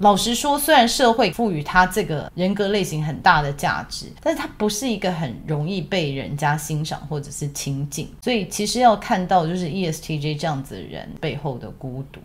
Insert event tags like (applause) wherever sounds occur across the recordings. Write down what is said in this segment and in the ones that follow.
老实说，虽然社会赋予他这个人格类型很大的价值，但是他不是一个很容易被人家欣赏或者是亲近。所以，其实要看到就是 ESTJ 这样子的人背后的孤独。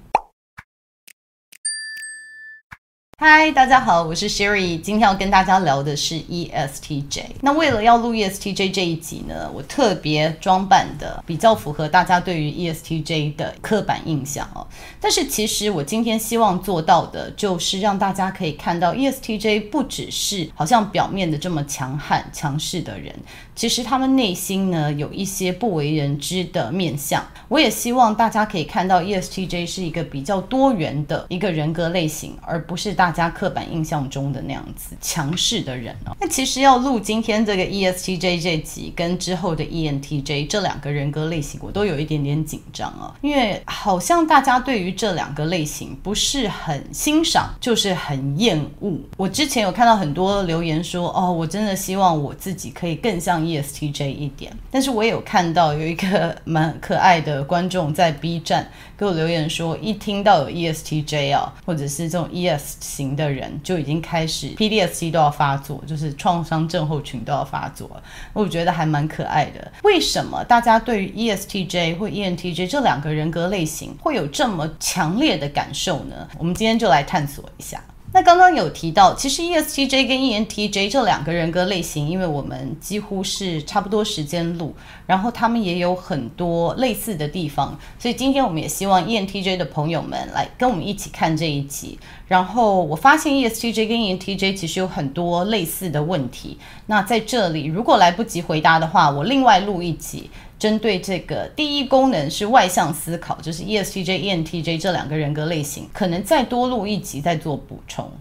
嗨，大家好，我是 Sherry，今天要跟大家聊的是 ESTJ。那为了要录 ESTJ 这一集呢，我特别装扮的比较符合大家对于 ESTJ 的刻板印象哦。但是其实我今天希望做到的，就是让大家可以看到 ESTJ 不只是好像表面的这么强悍、强势的人，其实他们内心呢有一些不为人知的面相。我也希望大家可以看到 ESTJ 是一个比较多元的一个人格类型，而不是大。大家刻板印象中的那样子强势的人哦，那其实要录今天这个 ESTJ 这集跟之后的 ENTJ 这两个人格类型，我都有一点点紧张啊，因为好像大家对于这两个类型不是很欣赏，就是很厌恶。我之前有看到很多留言说，哦，我真的希望我自己可以更像 ESTJ 一点，但是我也有看到有一个蛮可爱的观众在 B 站给我留言说，一听到有 ESTJ 啊，或者是这种 ES 型的人就已经开始 PDSC 都要发作，就是创伤症候群都要发作。我觉得还蛮可爱的。为什么大家对于 ESTJ 或 ENTJ 这两个人格类型会有这么强烈的感受呢？我们今天就来探索一下。那刚刚有提到，其实 ESTJ 跟 ENTJ 这两个人格类型，因为我们几乎是差不多时间录，然后他们也有很多类似的地方，所以今天我们也希望 ENTJ 的朋友们来跟我们一起看这一集。然后我发现 ESTJ 跟 ENTJ 其实有很多类似的问题。那在这里，如果来不及回答的话，我另外录一集。针对这个第一功能是外向思考，就是 ESTJ、ENTJ 这两个人格类型，可能再多录一集再做补充。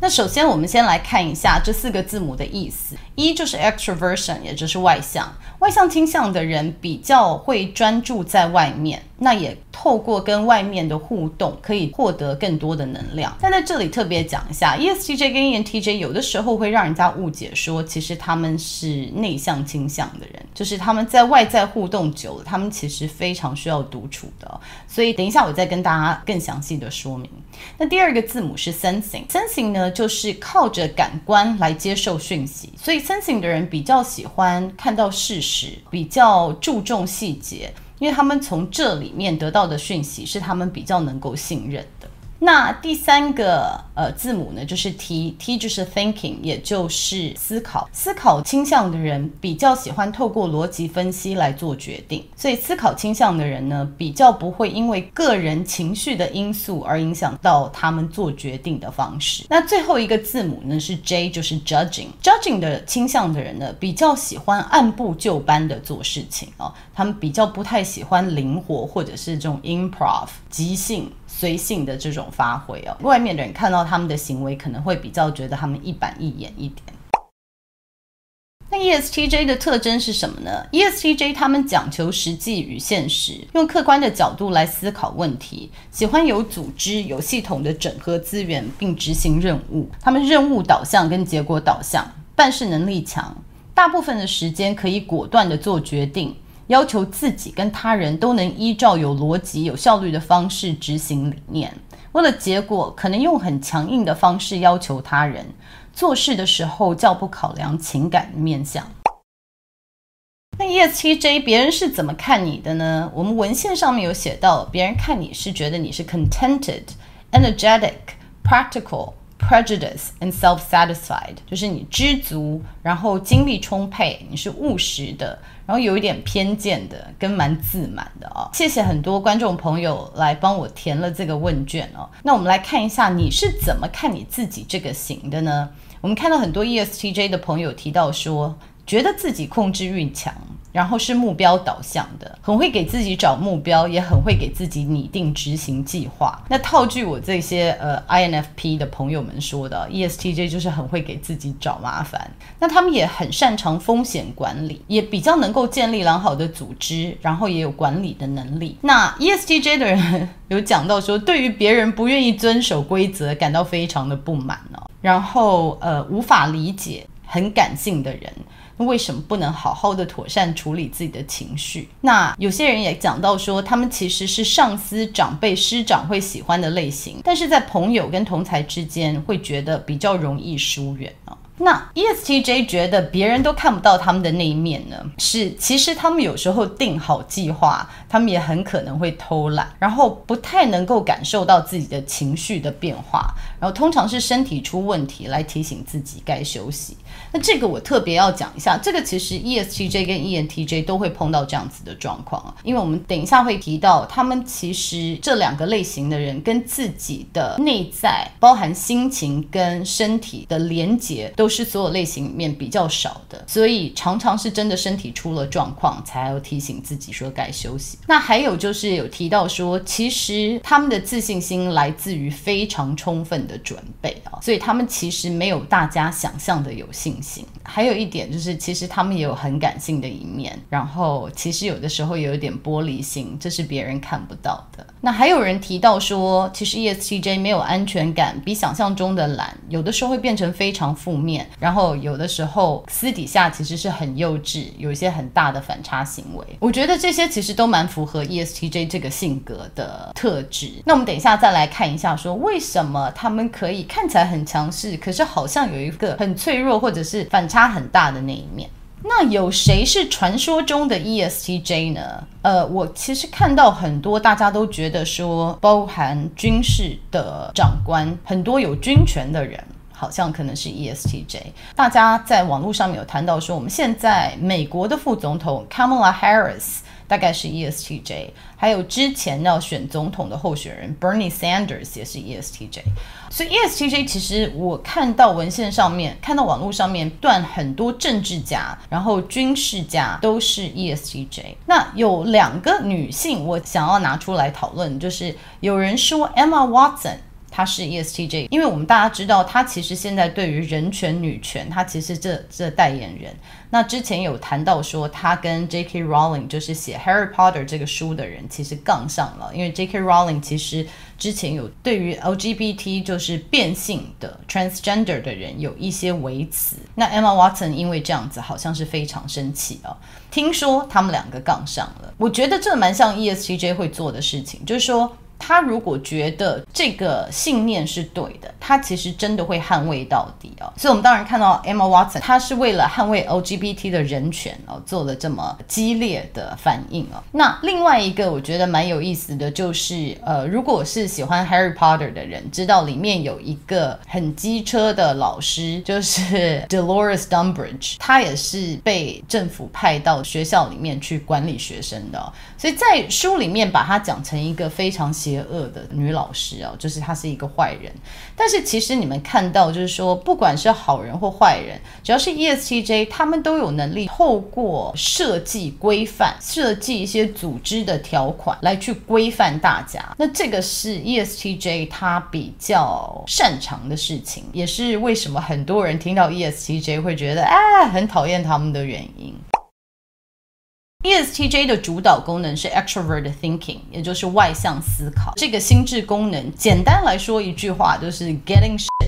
那首先，我们先来看一下这四个字母的意思。一就是 extroversion，也就是外向。外向倾向的人比较会专注在外面，那也透过跟外面的互动，可以获得更多的能量。但在这里特别讲一下，ESTJ 跟 ENTJ 有的时候会让人家误解说，其实他们是内向倾向的人，就是他们在外在互动久了，他们其实非常需要独处的。所以等一下我再跟大家更详细的说明。那第二个字母是 sensing，sensing 呢就是靠着感官来接受讯息，所以 sensing 的人比较喜欢看到事实。比较注重细节，因为他们从这里面得到的讯息是他们比较能够信任的。那第三个呃字母呢，就是 T，T 就是 thinking，也就是思考。思考倾向的人比较喜欢透过逻辑分析来做决定，所以思考倾向的人呢，比较不会因为个人情绪的因素而影响到他们做决定的方式。那最后一个字母呢是 J，就是 judging。judging 的倾向的人呢，比较喜欢按部就班的做事情哦，他们比较不太喜欢灵活或者是这种 improv 即兴。随性的这种发挥哦，外面的人看到他们的行为，可能会比较觉得他们一板一眼一点。那 ESTJ 的特征是什么呢？ESTJ 他们讲求实际与现实，用客观的角度来思考问题，喜欢有组织、有系统的整合资源并执行任务。他们任务导向跟结果导向，办事能力强，大部分的时间可以果断地做决定。要求自己跟他人都能依照有逻辑、有效率的方式执行理念，为了结果，可能用很强硬的方式要求他人做事的时候，较不考量情感面向。那 ESTJ 别人是怎么看你的呢？我们文献上面有写到，别人看你是觉得你是 contented、energetic、practical。Prejudice and self-satisfied，就是你知足，然后精力充沛，你是务实的，然后有一点偏见的，跟蛮自满的哦。谢谢很多观众朋友来帮我填了这个问卷哦。那我们来看一下，你是怎么看你自己这个型的呢？我们看到很多 ESTJ 的朋友提到说，觉得自己控制欲强。然后是目标导向的，很会给自己找目标，也很会给自己拟定执行计划。那套句我这些呃 INFP 的朋友们说的，ESTJ 就是很会给自己找麻烦。那他们也很擅长风险管理，也比较能够建立良好的组织，然后也有管理的能力。那 ESTJ 的人有讲到说，对于别人不愿意遵守规则感到非常的不满哦，然后呃无法理解，很感性的人。那为什么不能好好的妥善处理自己的情绪？那有些人也讲到说，他们其实是上司、长辈、师长会喜欢的类型，但是在朋友跟同才之间会觉得比较容易疏远啊。那 ESTJ 觉得别人都看不到他们的那一面呢？是，其实他们有时候定好计划，他们也很可能会偷懒，然后不太能够感受到自己的情绪的变化，然后通常是身体出问题来提醒自己该休息。那这个我特别要讲一下，这个其实 ESTJ 跟 ENTJ 都会碰到这样子的状况啊，因为我们等一下会提到，他们其实这两个类型的人跟自己的内在，包含心情跟身体的连结都。是所有类型里面比较少的，所以常常是真的身体出了状况，才要提醒自己说该休息。那还有就是有提到说，其实他们的自信心来自于非常充分的准备啊，所以他们其实没有大家想象的有信心。还有一点就是，其实他们也有很感性的一面，然后其实有的时候有一点玻璃心，这是别人看不到的。那还有人提到说，其实 ESTJ 没有安全感，比想象中的懒，有的时候会变成非常负面。然后有的时候私底下其实是很幼稚，有一些很大的反差行为。我觉得这些其实都蛮符合 ESTJ 这个性格的特质。那我们等一下再来看一下，说为什么他们可以看起来很强势，可是好像有一个很脆弱或者是反差很大的那一面。那有谁是传说中的 ESTJ 呢？呃，我其实看到很多大家都觉得说，包含军事的长官，很多有军权的人。好像可能是 ESTJ，大家在网络上面有谈到说，我们现在美国的副总统 Kamala Harris 大概是 ESTJ，还有之前要选总统的候选人 Bernie Sanders 也是 ESTJ，所以 ESTJ 其实我看到文献上面，看到网络上面断很多政治家，然后军事家都是 ESTJ。那有两个女性我想要拿出来讨论，就是有人说 Emma Watson。他是 ESTJ，因为我们大家知道，他其实现在对于人权、女权，他其实这这代言人。那之前有谈到说，他跟 J.K. Rowling 就是写《Harry Potter》这个书的人，其实杠上了，因为 J.K. Rowling 其实之前有对于 LGBT 就是变性的 transgender 的人有一些微词。那 Emma Watson 因为这样子，好像是非常生气啊。听说他们两个杠上了，我觉得这蛮像 ESTJ 会做的事情，就是说。他如果觉得这个信念是对的，他其实真的会捍卫到底哦！所以，我们当然看到 Emma Watson，他是为了捍卫 LGBT 的人权哦，做了这么激烈的反应哦。那另外一个我觉得蛮有意思的就是，呃，如果是喜欢 Harry Potter 的人，知道里面有一个很机车的老师，就是 (laughs) Dolores Dumbridge，他也是被政府派到学校里面去管理学生的，所以在书里面把他讲成一个非常喜。邪恶的女老师哦，就是她是一个坏人。但是其实你们看到，就是说，不管是好人或坏人，只要是 ESTJ，他们都有能力透过设计规范、设计一些组织的条款来去规范大家。那这个是 ESTJ 他比较擅长的事情，也是为什么很多人听到 ESTJ 会觉得啊，很讨厌他们的原因。ESTJ 的主导功能是 extrovert thinking，也就是外向思考。这个心智功能，简单来说一句话，就是 getting shit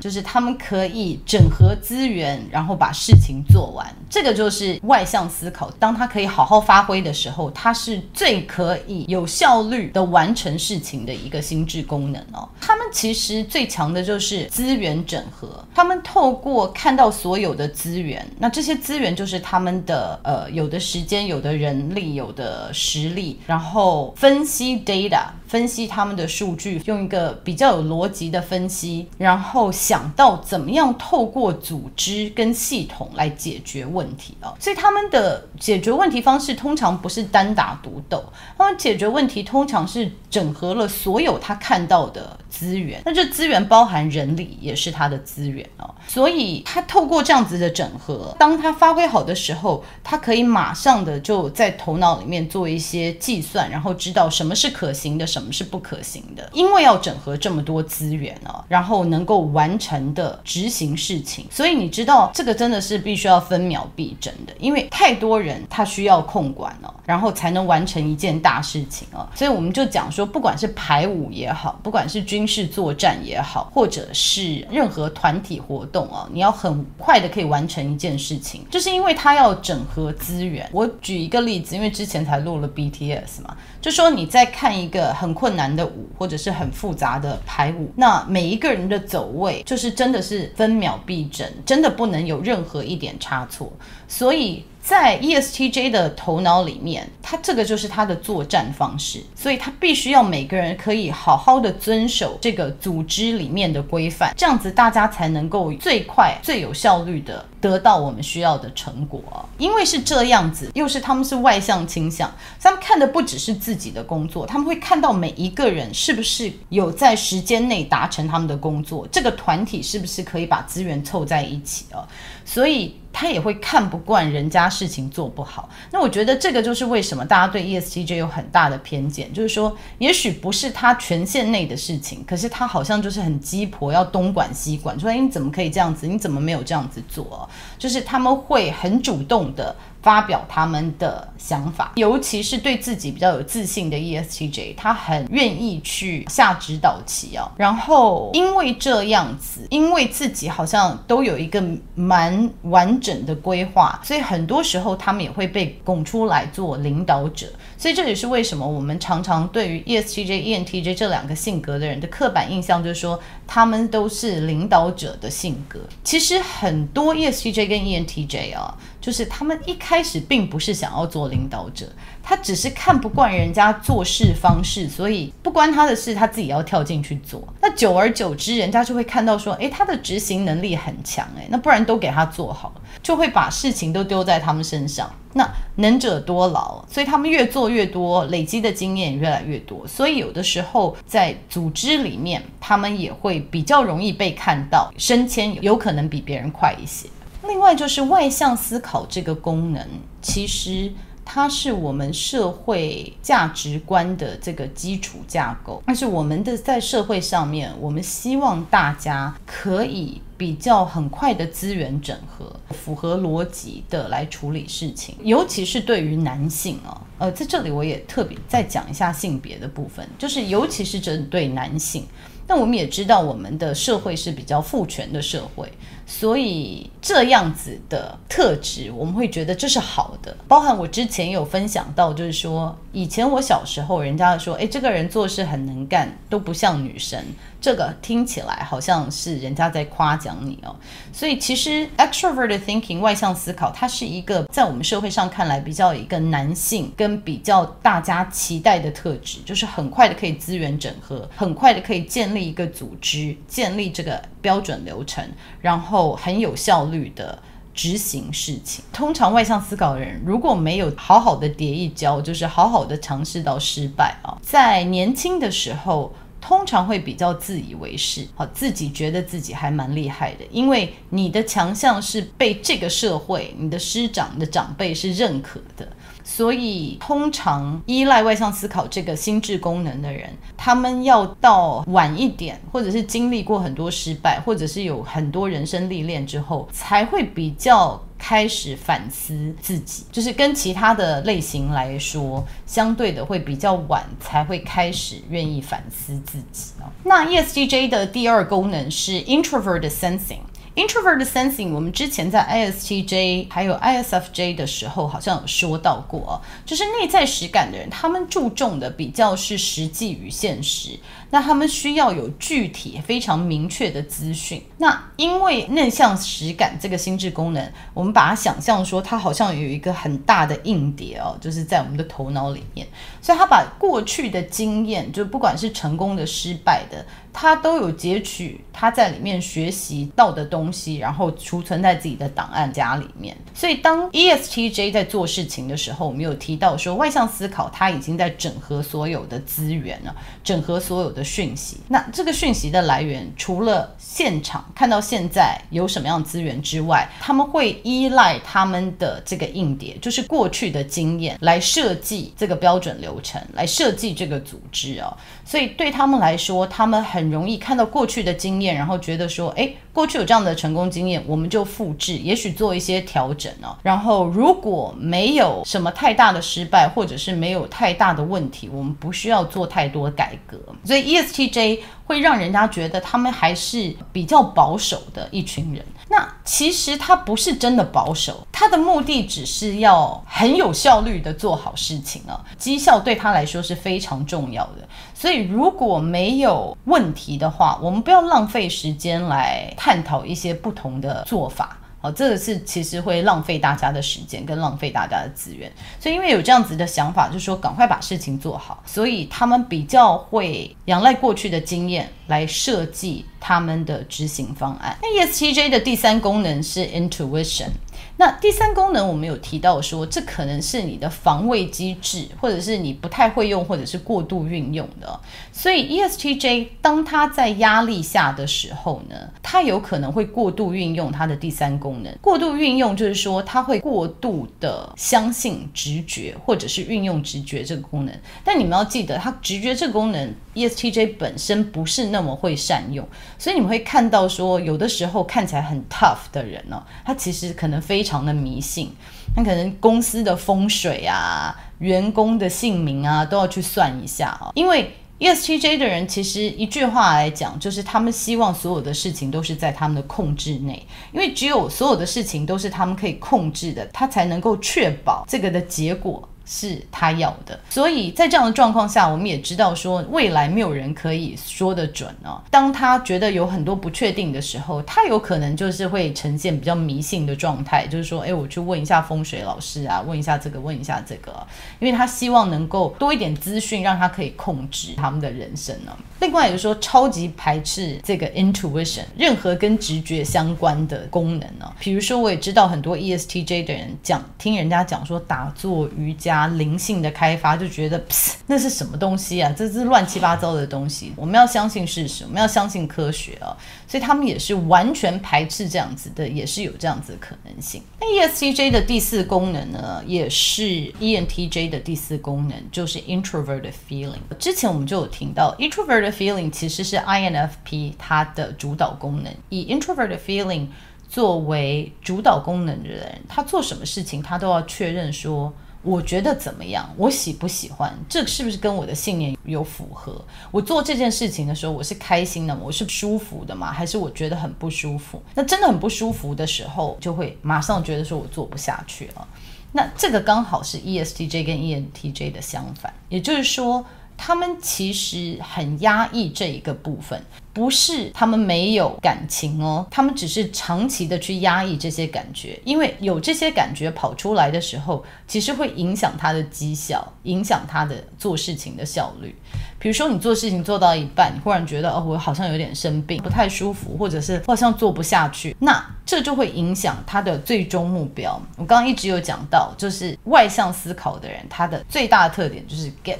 就是他们可以整合资源，然后把事情做完。这个就是外向思考。当他可以好好发挥的时候，他是最可以有效率的完成事情的一个心智功能哦。他们其实最强的就是资源整合。他们透过看到所有的资源，那这些资源就是他们的呃有的时间。有的人力，有的实力，然后分析 data，分析他们的数据，用一个比较有逻辑的分析，然后想到怎么样透过组织跟系统来解决问题啊。所以他们的解决问题方式通常不是单打独斗，他们解决问题通常是整合了所有他看到的资源，那这资源包含人力，也是他的资源啊。所以他透过这样子的整合，当他发挥好的时候，他可以马上的。就在头脑里面做一些计算，然后知道什么是可行的，什什么是不可行的，因为要整合这么多资源啊，然后能够完成的执行事情，所以你知道这个真的是必须要分秒必争的，因为太多人他需要控管了，然后才能完成一件大事情啊。所以我们就讲说，不管是排舞也好，不管是军事作战也好，或者是任何团体活动啊，你要很快的可以完成一件事情，就是因为他要整合资源。我举一个例子，因为之前才录了 BTS 嘛，就说你在看一个很很困难的舞，或者是很复杂的排舞，那每一个人的走位就是真的是分秒必争，真的不能有任何一点差错，所以。在 ESTJ 的头脑里面，他这个就是他的作战方式，所以他必须要每个人可以好好的遵守这个组织里面的规范，这样子大家才能够最快、最有效率的得到我们需要的成果。因为是这样子，又是他们是外向倾向，他们看的不只是自己的工作，他们会看到每一个人是不是有在时间内达成他们的工作，这个团体是不是可以把资源凑在一起啊？所以。他也会看不惯人家事情做不好，那我觉得这个就是为什么大家对 esgj 有很大的偏见，就是说，也许不是他权限内的事情，可是他好像就是很鸡婆，要东管西管，说，你怎么可以这样子？你怎么没有这样子做？就是他们会很主动的。发表他们的想法，尤其是对自己比较有自信的 ESTJ，他很愿意去下指导棋啊。然后因为这样子，因为自己好像都有一个蛮完整的规划，所以很多时候他们也会被拱出来做领导者。所以这也是为什么我们常常对于 ESTJ、ENTJ 这两个性格的人的刻板印象，就是说他们都是领导者的性格。其实很多 ESTJ 跟 ENTJ 啊。就是他们一开始并不是想要做领导者，他只是看不惯人家做事方式，所以不关他的事，他自己要跳进去做。那久而久之，人家就会看到说，诶，他的执行能力很强，诶，那不然都给他做好了，就会把事情都丢在他们身上。那能者多劳，所以他们越做越多，累积的经验越来越多，所以有的时候在组织里面，他们也会比较容易被看到，升迁有可能比别人快一些。另外就是外向思考这个功能，其实它是我们社会价值观的这个基础架构。但是我们的在社会上面，我们希望大家可以比较很快的资源整合，符合逻辑的来处理事情。尤其是对于男性啊，呃，在这里我也特别再讲一下性别的部分，就是尤其是针对男性。那我们也知道，我们的社会是比较父权的社会，所以这样子的特质，我们会觉得这是好的。包含我之前有分享到，就是说，以前我小时候，人家说，哎，这个人做事很能干，都不像女生。这个听起来好像是人家在夸奖你哦。所以其实 extroverted thinking 外向思考，它是一个在我们社会上看来比较一个男性跟比较大家期待的特质，就是很快的可以资源整合，很快的可以建立。一个组织建立这个标准流程，然后很有效率的执行事情。通常外向思考的人如果没有好好的叠一跤，就是好好的尝试到失败啊，在年轻的时候通常会比较自以为是，好，自己觉得自己还蛮厉害的，因为你的强项是被这个社会、你的师长、你的长辈是认可的。所以，通常依赖外向思考这个心智功能的人，他们要到晚一点，或者是经历过很多失败，或者是有很多人生历练之后，才会比较开始反思自己。就是跟其他的类型来说，相对的会比较晚才会开始愿意反思自己。那 ESTJ 的第二功能是 Introvert Sensing。Introvert sensing，我们之前在 ISTJ 还有 ISFJ 的时候，好像有说到过，就是内在实感的人，他们注重的比较是实际与现实，那他们需要有具体、非常明确的资讯。那因为内向实感这个心智功能，我们把它想象说，它好像有一个很大的硬碟哦，就是在我们的头脑里面，所以他把过去的经验，就不管是成功的、失败的。他都有截取他在里面学习到的东西，然后储存在自己的档案夹里面。所以当 ESTJ 在做事情的时候，我们有提到说外向思考他已经在整合所有的资源了，整合所有的讯息。那这个讯息的来源，除了现场看到现在有什么样资源之外，他们会依赖他们的这个硬碟，就是过去的经验来设计这个标准流程，来设计这个组织啊。所以对他们来说，他们很容易看到过去的经验，然后觉得说，诶，过去有这样的成功经验，我们就复制，也许做一些调整呢。然后如果没有什么太大的失败，或者是没有太大的问题，我们不需要做太多改革。所以 ESTJ 会让人家觉得他们还是比较保守的一群人。那其实他不是真的保守，他的目的只是要很有效率的做好事情啊，绩效对他来说是非常重要的。所以如果没有问题的话，我们不要浪费时间来探讨一些不同的做法。好，这个是其实会浪费大家的时间跟浪费大家的资源。所以因为有这样子的想法，就是说赶快把事情做好，所以他们比较会仰赖过去的经验来设计他们的执行方案。那 ESTJ 的第三功能是 Intuition。那第三功能，我们有提到说，这可能是你的防卫机制，或者是你不太会用，或者是过度运用的。所以 ESTJ 当他在压力下的时候呢，他有可能会过度运用他的第三功能。过度运用就是说，他会过度的相信直觉，或者是运用直觉这个功能。但你们要记得，他直觉这个功能，ESTJ 本身不是那么会善用。所以你们会看到说，有的时候看起来很 tough 的人呢，他其实可能非常。的迷信，那可能公司的风水啊、员工的姓名啊，都要去算一下啊。因为 ESTJ 的人，其实一句话来讲，就是他们希望所有的事情都是在他们的控制内，因为只有所有的事情都是他们可以控制的，他才能够确保这个的结果。是他要的，所以在这样的状况下，我们也知道说未来没有人可以说得准哦。当他觉得有很多不确定的时候，他有可能就是会呈现比较迷信的状态，就是说，哎，我去问一下风水老师啊，问一下这个，问一下这个，因为他希望能够多一点资讯，让他可以控制他们的人生呢。另外，也就是说，超级排斥这个 intuition，任何跟直觉相关的功能呢。比如说，我也知道很多 ESTJ 的人讲，听人家讲说打坐、瑜伽。啊，灵性的开发就觉得，那是什么东西啊？这是乱七八糟的东西。我们要相信事实，我们要相信科学啊。所以他们也是完全排斥这样子的，也是有这样子的可能性。那 ESTJ 的第四功能呢，也是 ENTJ 的第四功能，就是 introverted feeling。之前我们就有听到，introverted feeling 其实是 INFP 它的主导功能。以 introverted feeling 作为主导功能的人，他做什么事情，他都要确认说。我觉得怎么样？我喜不喜欢？这是不是跟我的信念有符合？我做这件事情的时候，我是开心的吗？我是舒服的吗？还是我觉得很不舒服？那真的很不舒服的时候，就会马上觉得说我做不下去了。那这个刚好是 ESTJ 跟 ENTJ 的相反，也就是说，他们其实很压抑这一个部分。不是他们没有感情哦，他们只是长期的去压抑这些感觉，因为有这些感觉跑出来的时候，其实会影响他的绩效，影响他的做事情的效率。比如说，你做事情做到一半，你忽然觉得哦，我好像有点生病，不太舒服，或者是好像做不下去，那这就会影响他的最终目标。我刚刚一直有讲到，就是外向思考的人，他的最大的特点就是 get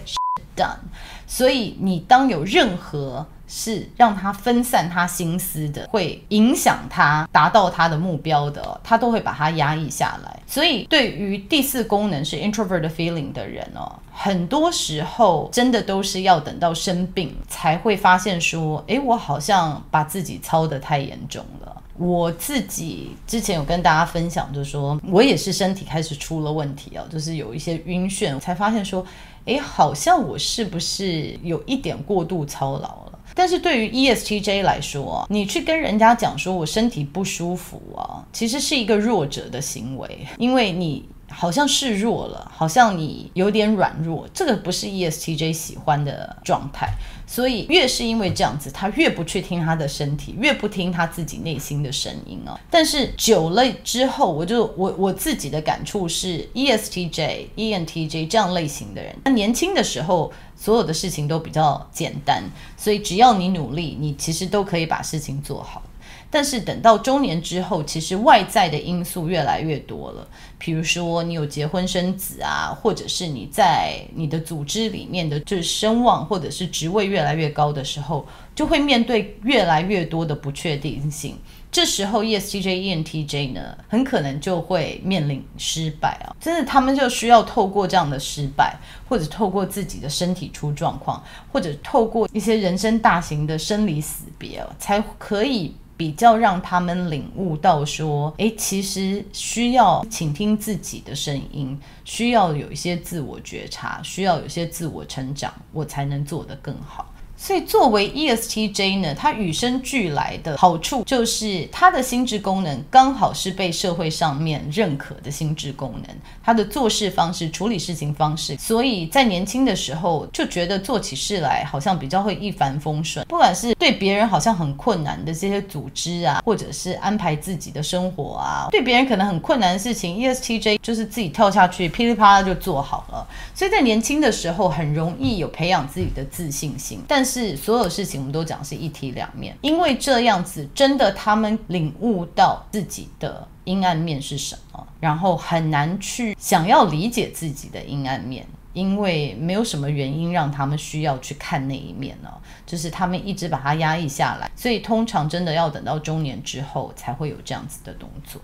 所以，你当有任何是让他分散他心思的，会影响他达到他的目标的，他都会把它压抑下来。所以，对于第四功能是 introvert feeling 的人哦，很多时候真的都是要等到生病才会发现说，诶，我好像把自己操得太严重了。我自己之前有跟大家分享，就是说我也是身体开始出了问题哦，就是有一些晕眩，才发现说，哎，好像我是不是有一点过度操劳了？但是对于 ESTJ 来说，你去跟人家讲说我身体不舒服啊，其实是一个弱者的行为，因为你好像示弱了，好像你有点软弱，这个不是 ESTJ 喜欢的状态。所以越是因为这样子，他越不去听他的身体，越不听他自己内心的声音哦。但是久了之后，我就我我自己的感触是，ESTJ、ENTJ 这样类型的人，他年轻的时候所有的事情都比较简单，所以只要你努力，你其实都可以把事情做好。但是等到中年之后，其实外在的因素越来越多了。比如说你有结婚生子啊，或者是你在你的组织里面的就是声望或者是职位越来越高的时候，就会面对越来越多的不确定性。这时候 ESTJ、ENTJ 呢，很可能就会面临失败啊！真的，他们就需要透过这样的失败，或者透过自己的身体出状况，或者透过一些人生大型的生离死别，才可以。比较让他们领悟到说，诶，其实需要倾听自己的声音，需要有一些自我觉察，需要有些自我成长，我才能做得更好。所以，作为 ESTJ 呢，它与生俱来的好处就是它的心智功能刚好是被社会上面认可的心智功能，它的做事方式、处理事情方式，所以在年轻的时候就觉得做起事来好像比较会一帆风顺。不管是对别人好像很困难的这些组织啊，或者是安排自己的生活啊，对别人可能很困难的事情，ESTJ 就是自己跳下去，噼里啪啦就做好了。所以在年轻的时候很容易有培养自己的自信心，但是所有事情我们都讲是一体两面，因为这样子真的他们领悟到自己的阴暗面是什么，然后很难去想要理解自己的阴暗面，因为没有什么原因让他们需要去看那一面呢，就是他们一直把它压抑下来，所以通常真的要等到中年之后才会有这样子的动作。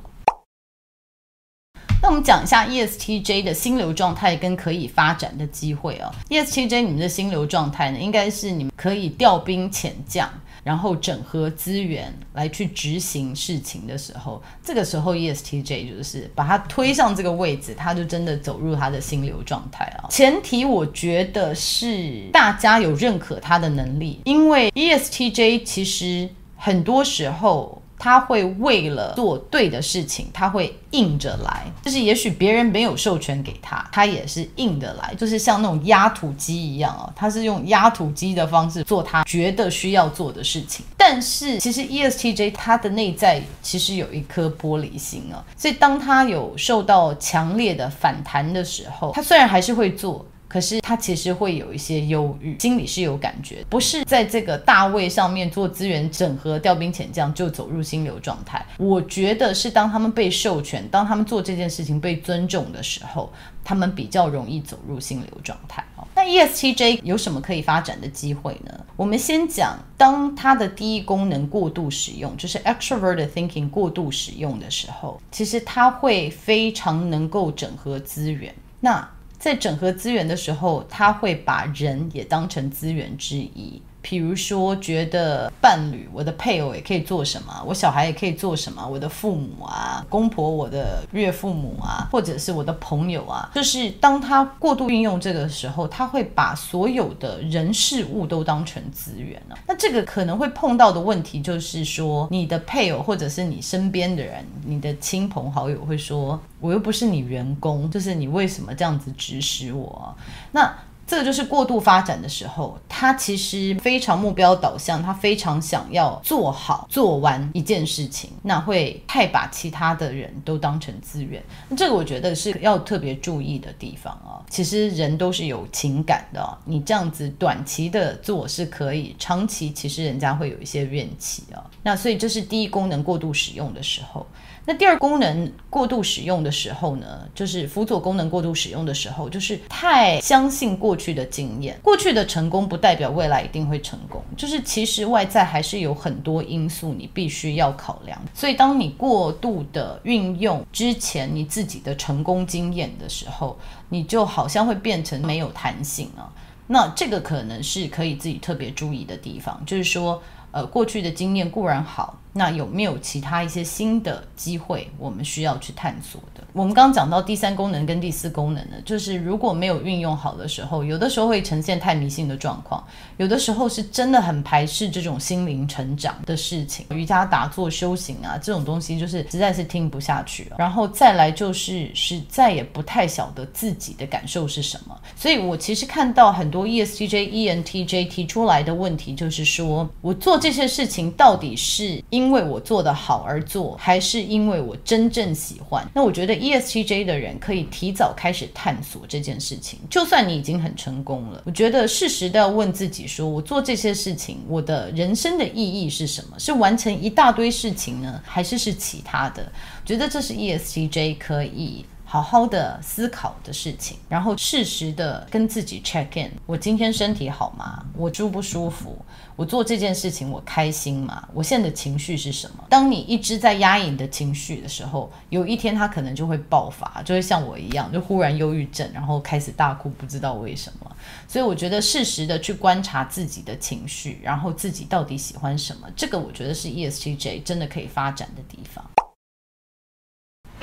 那我们讲一下 ESTJ 的心流状态跟可以发展的机会哦。ESTJ 你们的心流状态呢，应该是你们可以调兵遣将，然后整合资源来去执行事情的时候，这个时候 ESTJ 就是把他推上这个位置，他就真的走入他的心流状态啊。前提我觉得是大家有认可他的能力，因为 ESTJ 其实很多时候。他会为了做对的事情，他会硬着来，就是也许别人没有授权给他，他也是硬的来，就是像那种压土机一样哦，他是用压土机的方式做他觉得需要做的事情。但是其实 ESTJ 他的内在其实有一颗玻璃心哦，所以当他有受到强烈的反弹的时候，他虽然还是会做。可是他其实会有一些忧郁，心里是有感觉，不是在这个大位上面做资源整合、调兵遣将就走入心流状态。我觉得是当他们被授权，当他们做这件事情被尊重的时候，他们比较容易走入心流状态。那 ESTJ 有什么可以发展的机会呢？我们先讲，当他的第一功能过度使用，就是 extroverted thinking 过度使用的时候，其实他会非常能够整合资源。那在整合资源的时候，他会把人也当成资源之一。比如说，觉得伴侣，我的配偶也可以做什么，我小孩也可以做什么，我的父母啊，公婆，我的岳父母啊，或者是我的朋友啊，就是当他过度运用这个时候，他会把所有的人事物都当成资源了。那这个可能会碰到的问题就是说，你的配偶或者是你身边的人，你的亲朋好友会说，我又不是你员工，就是你为什么这样子指使我？那。这个就是过度发展的时候，他其实非常目标导向，他非常想要做好做完一件事情，那会太把其他的人都当成资源。这个我觉得是要特别注意的地方啊。其实人都是有情感的，你这样子短期的做是可以，长期其实人家会有一些怨气啊。那所以这是第一功能过度使用的时候。那第二功能过度使用的时候呢，就是辅佐功能过度使用的时候，就是太相信过去的经验，过去的成功不代表未来一定会成功，就是其实外在还是有很多因素你必须要考量。所以当你过度的运用之前你自己的成功经验的时候，你就好像会变成没有弹性啊。那这个可能是可以自己特别注意的地方，就是说。呃，过去的经验固然好。那有没有其他一些新的机会，我们需要去探索的？我们刚刚讲到第三功能跟第四功能呢，就是如果没有运用好的时候，有的时候会呈现太迷信的状况，有的时候是真的很排斥这种心灵成长的事情，瑜伽打坐修行啊这种东西，就是实在是听不下去了。然后再来就是是再也不太晓得自己的感受是什么，所以我其实看到很多 ESTJ、ENTJ 提出来的问题，就是说我做这些事情到底是因因为我做得好而做，还是因为我真正喜欢？那我觉得 ESTJ 的人可以提早开始探索这件事情。就算你已经很成功了，我觉得适时的要问自己说：我做这些事情，我的人生的意义是什么？是完成一大堆事情呢，还是是其他的？觉得这是 ESTJ 可以。好好的思考的事情，然后适时的跟自己 check in。我今天身体好吗？我舒不舒服？我做这件事情我开心吗？我现在的情绪是什么？当你一直在压抑你的情绪的时候，有一天它可能就会爆发，就会像我一样，就忽然忧郁症，然后开始大哭，不知道为什么。所以我觉得适时的去观察自己的情绪，然后自己到底喜欢什么，这个我觉得是 ESTJ 真的可以发展的地方。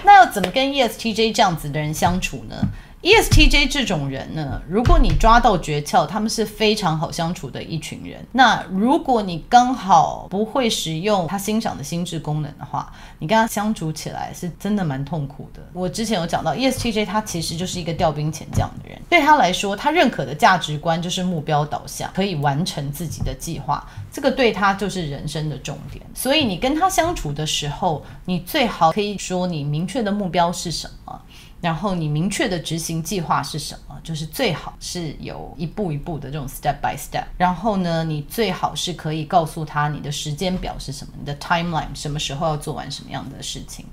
那要怎么跟 ESTJ 这样子的人相处呢？？ESTJ 这种人呢，如果你抓到诀窍，他们是非常好相处的一群人。那如果你刚好不会使用他欣赏的心智功能的话，你跟他相处起来是真的蛮痛苦的。我之前有讲到，ESTJ 他其实就是一个调兵遣将的人，对他来说，他认可的价值观就是目标导向，可以完成自己的计划，这个对他就是人生的重点。所以你跟他相处的时候，你最好可以说你明确的目标是什么。然后你明确的执行计划是什么？就是最好是有一步一步的这种 step by step。然后呢，你最好是可以告诉他你的时间表是什么，你的 timeline 什么时候要做完什么样的事情。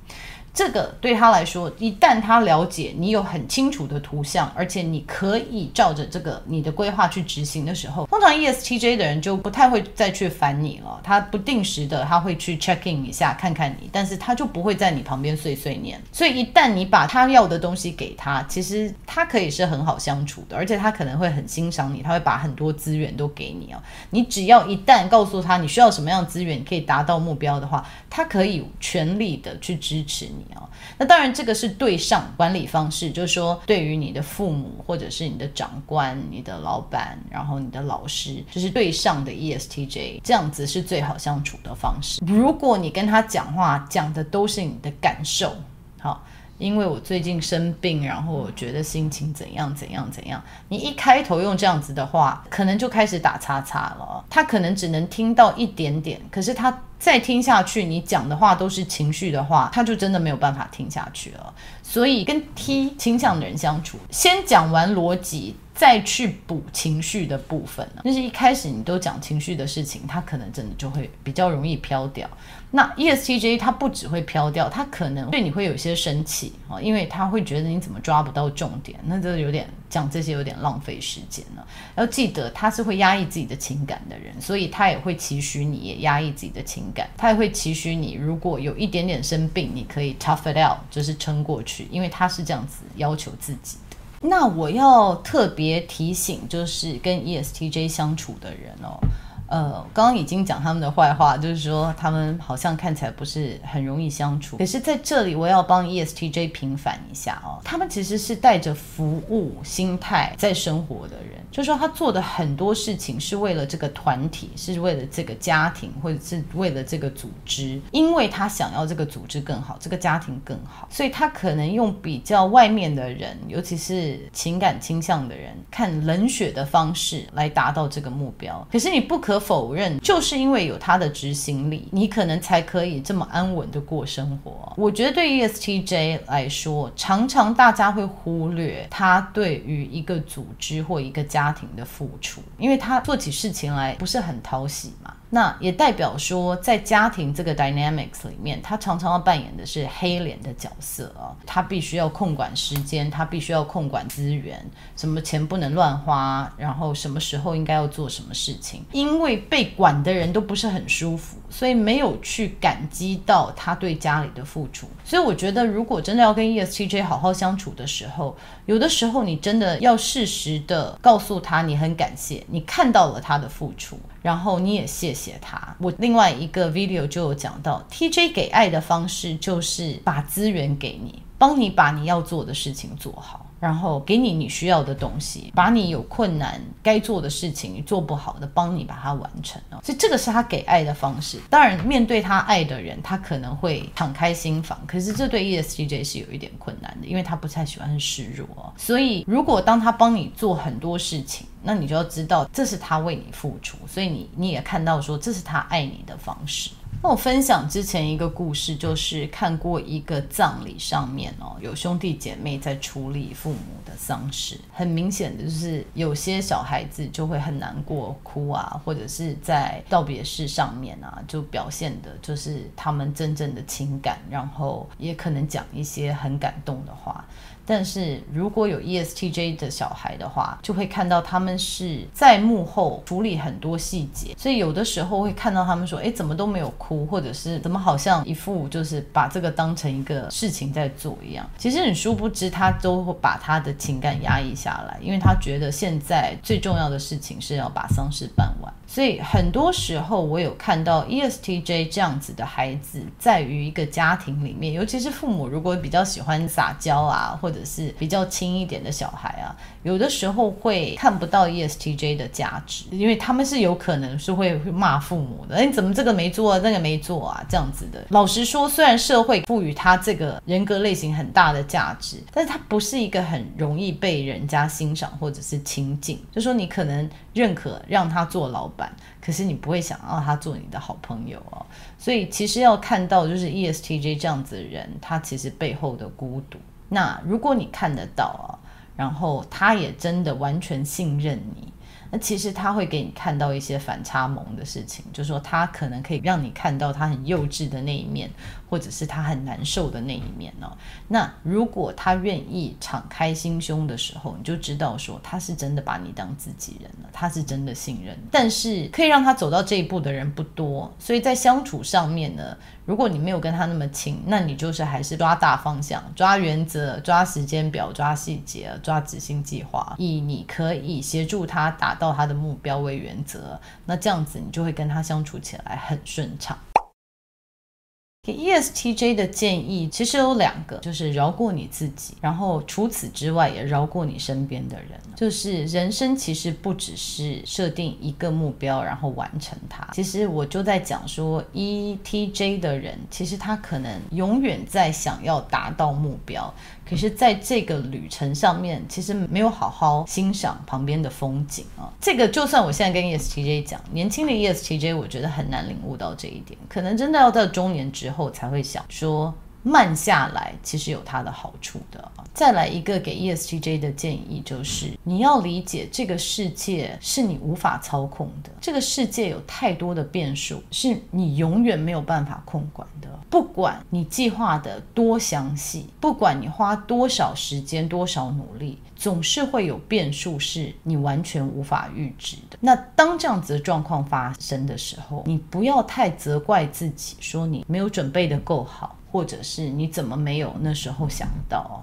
这个对他来说，一旦他了解你有很清楚的图像，而且你可以照着这个你的规划去执行的时候，通常 ESTJ 的人就不太会再去烦你了。他不定时的他会去 check in 一下，看看你，但是他就不会在你旁边碎碎念。所以一旦你把他要的东西给他，其实他可以是很好相处的，而且他可能会很欣赏你，他会把很多资源都给你哦。你只要一旦告诉他你需要什么样的资源可以达到目标的话，他可以全力的去支持你。那当然，这个是对上管理方式，就是说，对于你的父母或者是你的长官、你的老板，然后你的老师，就是对上的 ESTJ，这样子是最好相处的方式。如果你跟他讲话讲的都是你的感受，好。因为我最近生病，然后我觉得心情怎样怎样怎样。你一开头用这样子的话，可能就开始打叉叉了。他可能只能听到一点点，可是他再听下去，你讲的话都是情绪的话，他就真的没有办法听下去了。所以跟 T 倾向的人相处，先讲完逻辑。再去补情绪的部分呢，就是一开始你都讲情绪的事情，他可能真的就会比较容易飘掉。那 ESTJ 他不只会飘掉，他可能对你会有些生气啊，因为他会觉得你怎么抓不到重点，那这有点讲这些有点浪费时间了。要记得他是会压抑自己的情感的人，所以他也会期许你也压抑自己的情感，他也会期许你如果有一点点生病，你可以 tough it out，就是撑过去，因为他是这样子要求自己的。那我要特别提醒，就是跟 ESTJ 相处的人哦。呃，刚刚已经讲他们的坏话，就是说他们好像看起来不是很容易相处。可是在这里，我要帮 ESTJ 平反一下哦，他们其实是带着服务心态在生活的人，就是说他做的很多事情是为了这个团体，是为了这个家庭，或者是为了这个组织，因为他想要这个组织更好，这个家庭更好，所以他可能用比较外面的人，尤其是情感倾向的人，看冷血的方式来达到这个目标。可是你不可否认，就是因为有他的执行力，你可能才可以这么安稳的过生活。我觉得对于 ESTJ 来说，常常大家会忽略他对于一个组织或一个家庭的付出，因为他做起事情来不是很讨喜嘛。那也代表说，在家庭这个 dynamics 里面，他常常要扮演的是黑脸的角色啊。他必须要控管时间，他必须要控管资源，什么钱不能乱花，然后什么时候应该要做什么事情。因为被管的人都不是很舒服，所以没有去感激到他对家里的付出。所以我觉得，如果真的要跟 ESTJ 好好相处的时候，有的时候你真的要适时的告诉他，你很感谢，你看到了他的付出。然后你也谢谢他。我另外一个 video 就有讲到，TJ 给爱的方式就是把资源给你，帮你把你要做的事情做好。然后给你你需要的东西，把你有困难该做的事情你做不好的，帮你把它完成哦。所以这个是他给爱的方式。当然，面对他爱的人，他可能会敞开心房，可是这对 ESTJ 是有一点困难的，因为他不太喜欢示弱。所以，如果当他帮你做很多事情，那你就要知道这是他为你付出，所以你你也看到说这是他爱你的方式。那我分享之前一个故事，就是看过一个葬礼上面哦，有兄弟姐妹在处理父母的丧事，很明显的就是有些小孩子就会很难过哭啊，或者是在道别式上面啊，就表现的就是他们真正的情感，然后也可能讲一些很感动的话。但是如果有 ESTJ 的小孩的话，就会看到他们是在幕后处理很多细节，所以有的时候会看到他们说：“诶，怎么都没有哭，哭或者是怎么好像一副就是把这个当成一个事情在做一样。”其实你殊不知，他都会把他的情感压抑下来，因为他觉得现在最重要的事情是要把丧事办完。所以很多时候，我有看到 ESTJ 这样子的孩子，在于一个家庭里面，尤其是父母如果比较喜欢撒娇啊，或者是比较轻一点的小孩啊，有的时候会看不到 ESTJ 的价值，因为他们是有可能是会会骂父母的，哎，怎么这个没做啊，那个没做啊，这样子的。老实说，虽然社会赋予他这个人格类型很大的价值，但是他不是一个很容易被人家欣赏或者是亲近，就说你可能认可让他做老板。可是你不会想要他做你的好朋友哦，所以其实要看到就是 ESTJ 这样子的人，他其实背后的孤独。那如果你看得到啊，然后他也真的完全信任你。那其实他会给你看到一些反差萌的事情，就是说他可能可以让你看到他很幼稚的那一面，或者是他很难受的那一面哦。那如果他愿意敞开心胸的时候，你就知道说他是真的把你当自己人了，他是真的信任。但是可以让他走到这一步的人不多，所以在相处上面呢，如果你没有跟他那么亲，那你就是还是抓大方向、抓原则、抓时间表、抓细节、抓执行计划，以你可以协助他达到他的目标为原则，那这样子你就会跟他相处起来很顺畅。给 ESTJ 的建议其实有两个，就是饶过你自己，然后除此之外也饶过你身边的人。就是人生其实不只是设定一个目标然后完成它。其实我就在讲说，ETJ 的人其实他可能永远在想要达到目标。可是，在这个旅程上面，其实没有好好欣赏旁边的风景啊。这个，就算我现在跟 ESTJ 讲，年轻的 ESTJ，我觉得很难领悟到这一点，可能真的要到中年之后后才会想说。慢下来其实有它的好处的。再来一个给 ESTJ 的建议就是，你要理解这个世界是你无法操控的，这个世界有太多的变数，是你永远没有办法控管的。不管你计划的多详细，不管你花多少时间、多少努力，总是会有变数是你完全无法预知的。那当这样子的状况发生的时候，你不要太责怪自己，说你没有准备的够好。或者是你怎么没有那时候想到？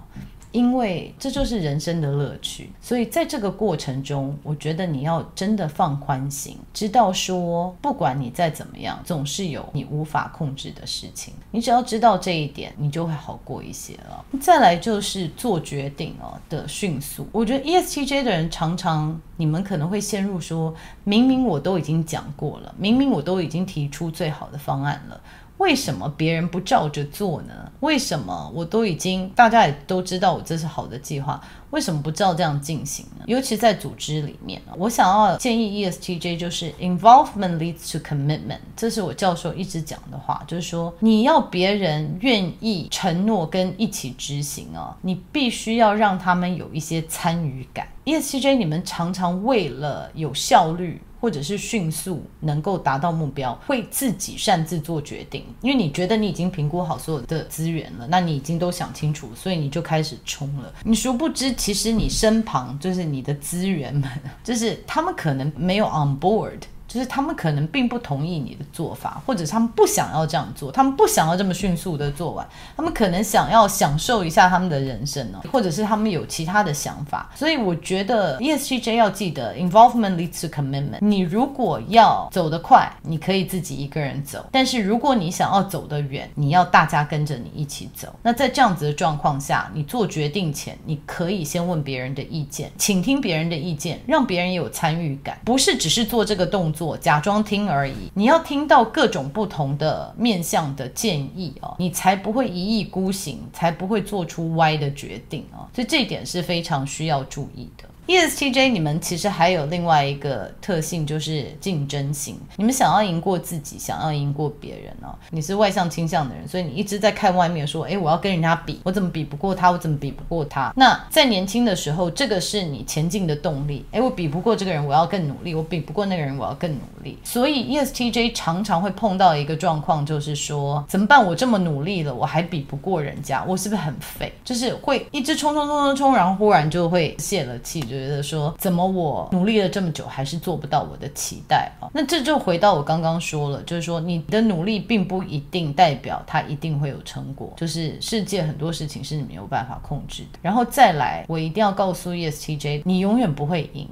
因为这就是人生的乐趣。所以在这个过程中，我觉得你要真的放宽心，知道说不管你再怎么样，总是有你无法控制的事情。你只要知道这一点，你就会好过一些了。再来就是做决定哦的迅速。我觉得 ESTJ 的人常常，你们可能会陷入说，明明我都已经讲过了，明明我都已经提出最好的方案了。为什么别人不照着做呢？为什么我都已经大家也都知道我这是好的计划，为什么不照这样进行呢？尤其在组织里面，我想要建议 ESTJ 就是 involvement leads to commitment，这是我教授一直讲的话，就是说你要别人愿意承诺跟一起执行哦，你必须要让他们有一些参与感。ESTJ 你们常常为了有效率。或者是迅速能够达到目标，会自己擅自做决定，因为你觉得你已经评估好所有的资源了，那你已经都想清楚，所以你就开始冲了。你殊不知，其实你身旁就是你的资源们，(laughs) 就是他们可能没有 on board。就是他们可能并不同意你的做法，或者他们不想要这样做，他们不想要这么迅速的做完，他们可能想要享受一下他们的人生呢，或者是他们有其他的想法。所以我觉得 ESGJ 要记得 involvement leads to commitment。你如果要走得快，你可以自己一个人走；但是如果你想要走得远，你要大家跟着你一起走。那在这样子的状况下，你做决定前，你可以先问别人的意见，倾听别人的意见，让别人有参与感，不是只是做这个动作，做假装听而已。你要听到各种不同的面向的建议哦，你才不会一意孤行，才不会做出歪的决定啊。所以这一点是非常需要注意的。ESTJ，你们其实还有另外一个特性，就是竞争型。你们想要赢过自己，想要赢过别人哦。你是外向倾向的人，所以你一直在看外面，说：“诶，我要跟人家比，我怎么比不过他？我怎么比不过他？”那在年轻的时候，这个是你前进的动力。诶，我比不过这个人，我要更努力；我比不过那个人，我要更努力。所以 ESTJ 常常会碰到一个状况，就是说：“怎么办？我这么努力了，我还比不过人家，我是不是很废？”就是会一直冲冲冲冲冲，然后忽然就会泄了气，就。觉得说，怎么我努力了这么久还是做不到我的期待啊？那这就回到我刚刚说了，就是说你的努力并不一定代表它一定会有成果，就是世界很多事情是你没有办法控制的。然后再来，我一定要告诉 ESTJ，你永远不会赢。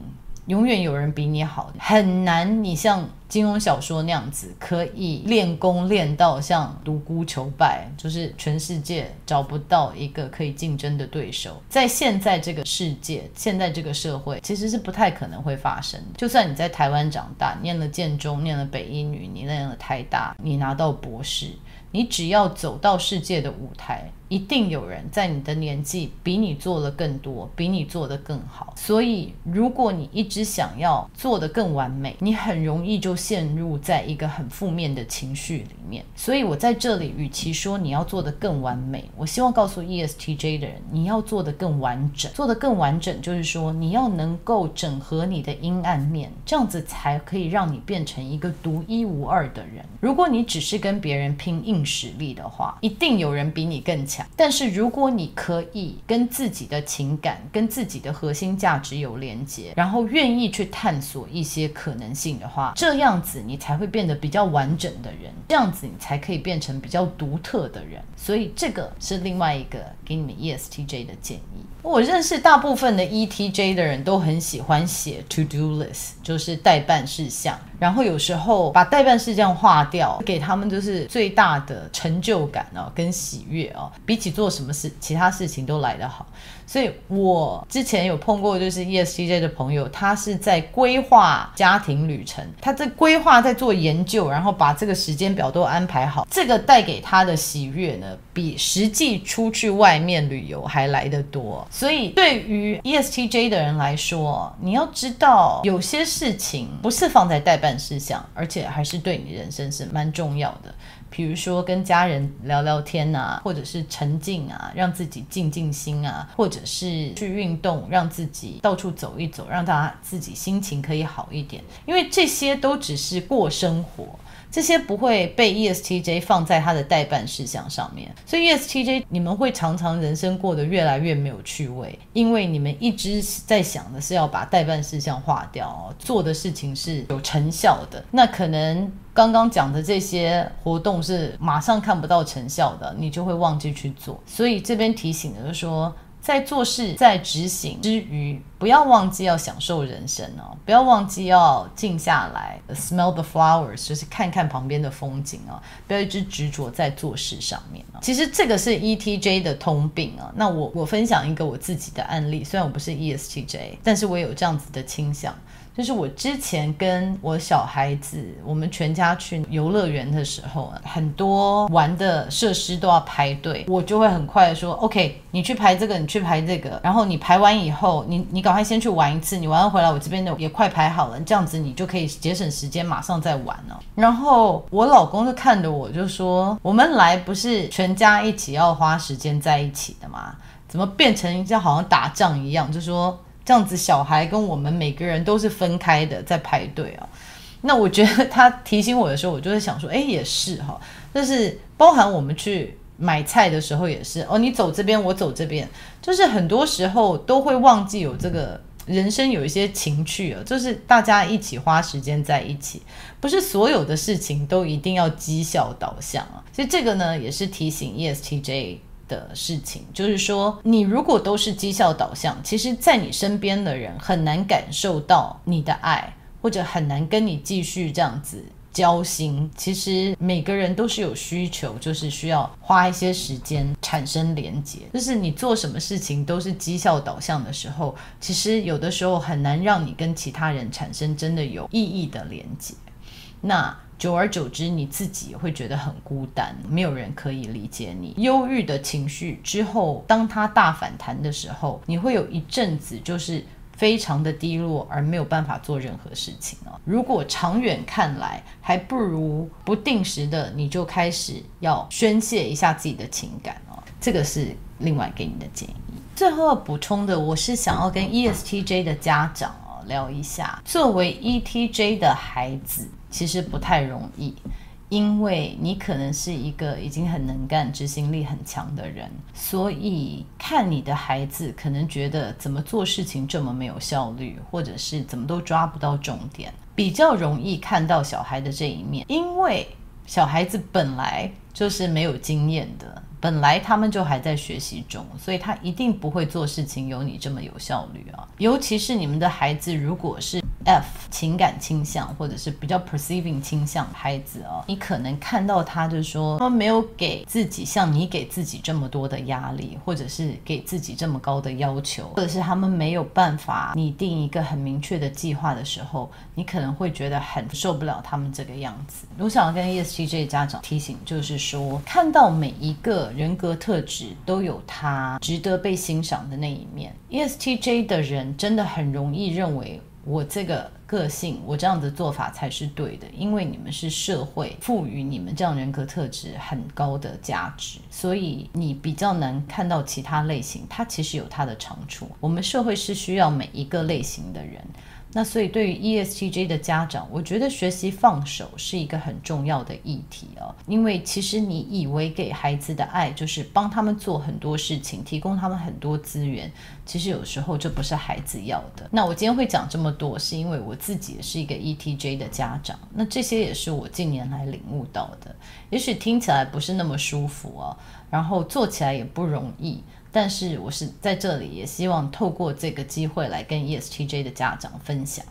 永远有人比你好，很难。你像金庸小说那样子，可以练功练到像独孤求败，就是全世界找不到一个可以竞争的对手。在现在这个世界，现在这个社会，其实是不太可能会发生的。就算你在台湾长大，念了建中，念了北一女，你念了台大，你拿到博士，你只要走到世界的舞台。一定有人在你的年纪比你做的更多，比你做得更好。所以，如果你一直想要做得更完美，你很容易就陷入在一个很负面的情绪里面。所以我在这里，与其说你要做得更完美，我希望告诉 ESTJ 的人，你要做得更完整。做得更完整，就是说你要能够整合你的阴暗面，这样子才可以让你变成一个独一无二的人。如果你只是跟别人拼硬实力的话，一定有人比你更强。但是，如果你可以跟自己的情感、跟自己的核心价值有连接，然后愿意去探索一些可能性的话，这样子你才会变得比较完整的人，这样子你才可以变成比较独特的人。所以，这个是另外一个给你们 ESTJ 的建议。我认识大部分的 ETJ 的人都很喜欢写 to do list，就是代办事项。然后有时候把代办事项划掉，给他们就是最大的成就感哦，跟喜悦哦，比起做什么事，其他事情都来得好。所以我之前有碰过，就是 ESTJ 的朋友，他是在规划家庭旅程，他在规划，在做研究，然后把这个时间表都安排好。这个带给他的喜悦呢，比实际出去外面旅游还来得多。所以对于 ESTJ 的人来说，你要知道，有些事情不是放在待办事项，而且还是对你人生是蛮重要的。比如说跟家人聊聊天啊，或者是沉静啊，让自己静静心啊，或者是去运动，让自己到处走一走，让大家自己心情可以好一点。因为这些都只是过生活，这些不会被 ESTJ 放在他的待办事项上面。所以 ESTJ 你们会常常人生过得越来越没有趣味，因为你们一直在想的是要把待办事项划掉，做的事情是有成效的，那可能。刚刚讲的这些活动是马上看不到成效的，你就会忘记去做。所以这边提醒的就是说，在做事、在执行之余，不要忘记要享受人生哦，不要忘记要静下来，smell the flowers，就是看看旁边的风景哦，不要一直执着在做事上面啊。其实这个是 ETJ 的通病啊。那我我分享一个我自己的案例，虽然我不是 ESTJ，但是我有这样子的倾向。就是我之前跟我小孩子，我们全家去游乐园的时候，很多玩的设施都要排队，我就会很快的说，OK，你去排这个，你去排这个，然后你排完以后，你你赶快先去玩一次，你玩完回来，我这边的也快排好了，这样子你就可以节省时间，马上再玩了。然后我老公就看着我就说，我们来不是全家一起要花时间在一起的吗？怎么变成像好像打仗一样？就说。这样子，小孩跟我们每个人都是分开的，在排队啊。那我觉得他提醒我的时候，我就会想说，哎，也是哈。就是包含我们去买菜的时候也是哦，你走这边，我走这边，就是很多时候都会忘记有这个人生有一些情趣啊，就是大家一起花时间在一起，不是所有的事情都一定要绩效导向啊。所以这个呢，也是提醒 ESTJ 的事情，就是说，你如果都是绩效导向，其实在你身边的人很难感受到你的爱，或者很难跟你继续这样子。交心，其实每个人都是有需求，就是需要花一些时间产生连接。就是你做什么事情都是绩效导向的时候，其实有的时候很难让你跟其他人产生真的有意义的连接。那久而久之，你自己也会觉得很孤单，没有人可以理解你。忧郁的情绪之后，当它大反弹的时候，你会有一阵子就是。非常的低落，而没有办法做任何事情哦。如果长远看来，还不如不定时的你就开始要宣泄一下自己的情感哦。这个是另外给你的建议。最后要补充的，我是想要跟 ESTJ 的家长哦聊一下，作为 ETJ 的孩子，其实不太容易。因为你可能是一个已经很能干、执行力很强的人，所以看你的孩子可能觉得怎么做事情这么没有效率，或者是怎么都抓不到重点，比较容易看到小孩的这一面，因为小孩子本来就是没有经验的。本来他们就还在学习中，所以他一定不会做事情有你这么有效率啊。尤其是你们的孩子如果是 F 情感倾向或者是比较 perceiving 倾向孩子啊，你可能看到他就说他们没有给自己像你给自己这么多的压力，或者是给自己这么高的要求，或者是他们没有办法拟定一个很明确的计划的时候，你可能会觉得很受不了他们这个样子。我想要跟 ESTJ 家长提醒，就是说看到每一个。人格特质都有他值得被欣赏的那一面。ESTJ 的人真的很容易认为我这个个性，我这样的做法才是对的，因为你们是社会赋予你们这样人格特质很高的价值，所以你比较难看到其他类型，它其实有它的长处。我们社会是需要每一个类型的人。那所以，对于 ESTJ 的家长，我觉得学习放手是一个很重要的议题哦。因为其实你以为给孩子的爱就是帮他们做很多事情，提供他们很多资源，其实有时候这不是孩子要的。那我今天会讲这么多，是因为我自己也是一个 ETJ 的家长。那这些也是我近年来领悟到的。也许听起来不是那么舒服哦，然后做起来也不容易。但是我是在这里，也希望透过这个机会来跟 ESTJ 的家长分享。